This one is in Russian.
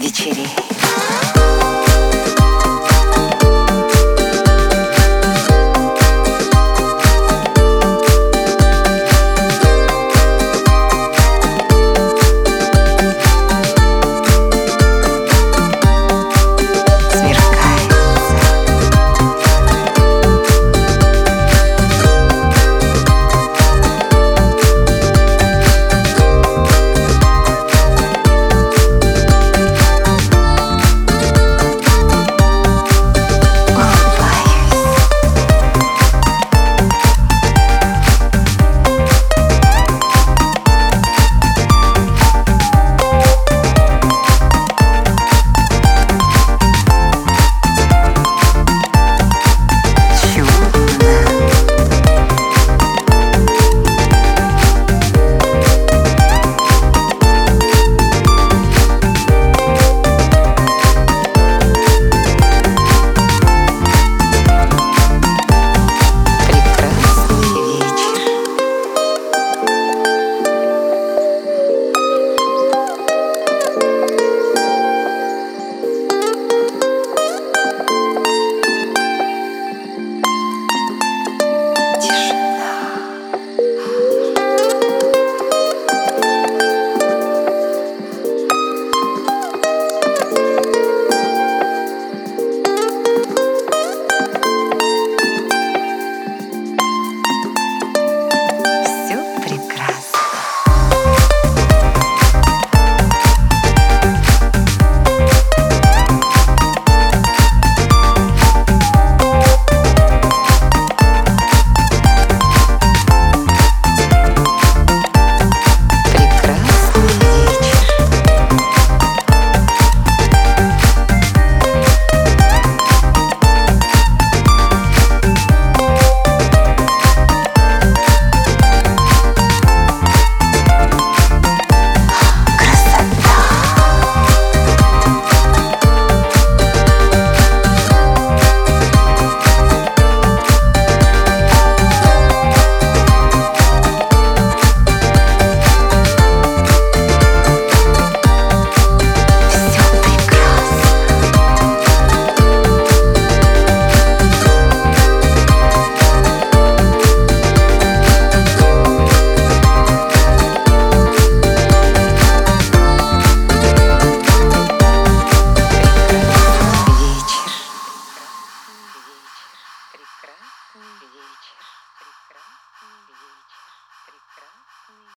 вечерей. Прекрасный вечер. Прекрасный вечер. Прекрасный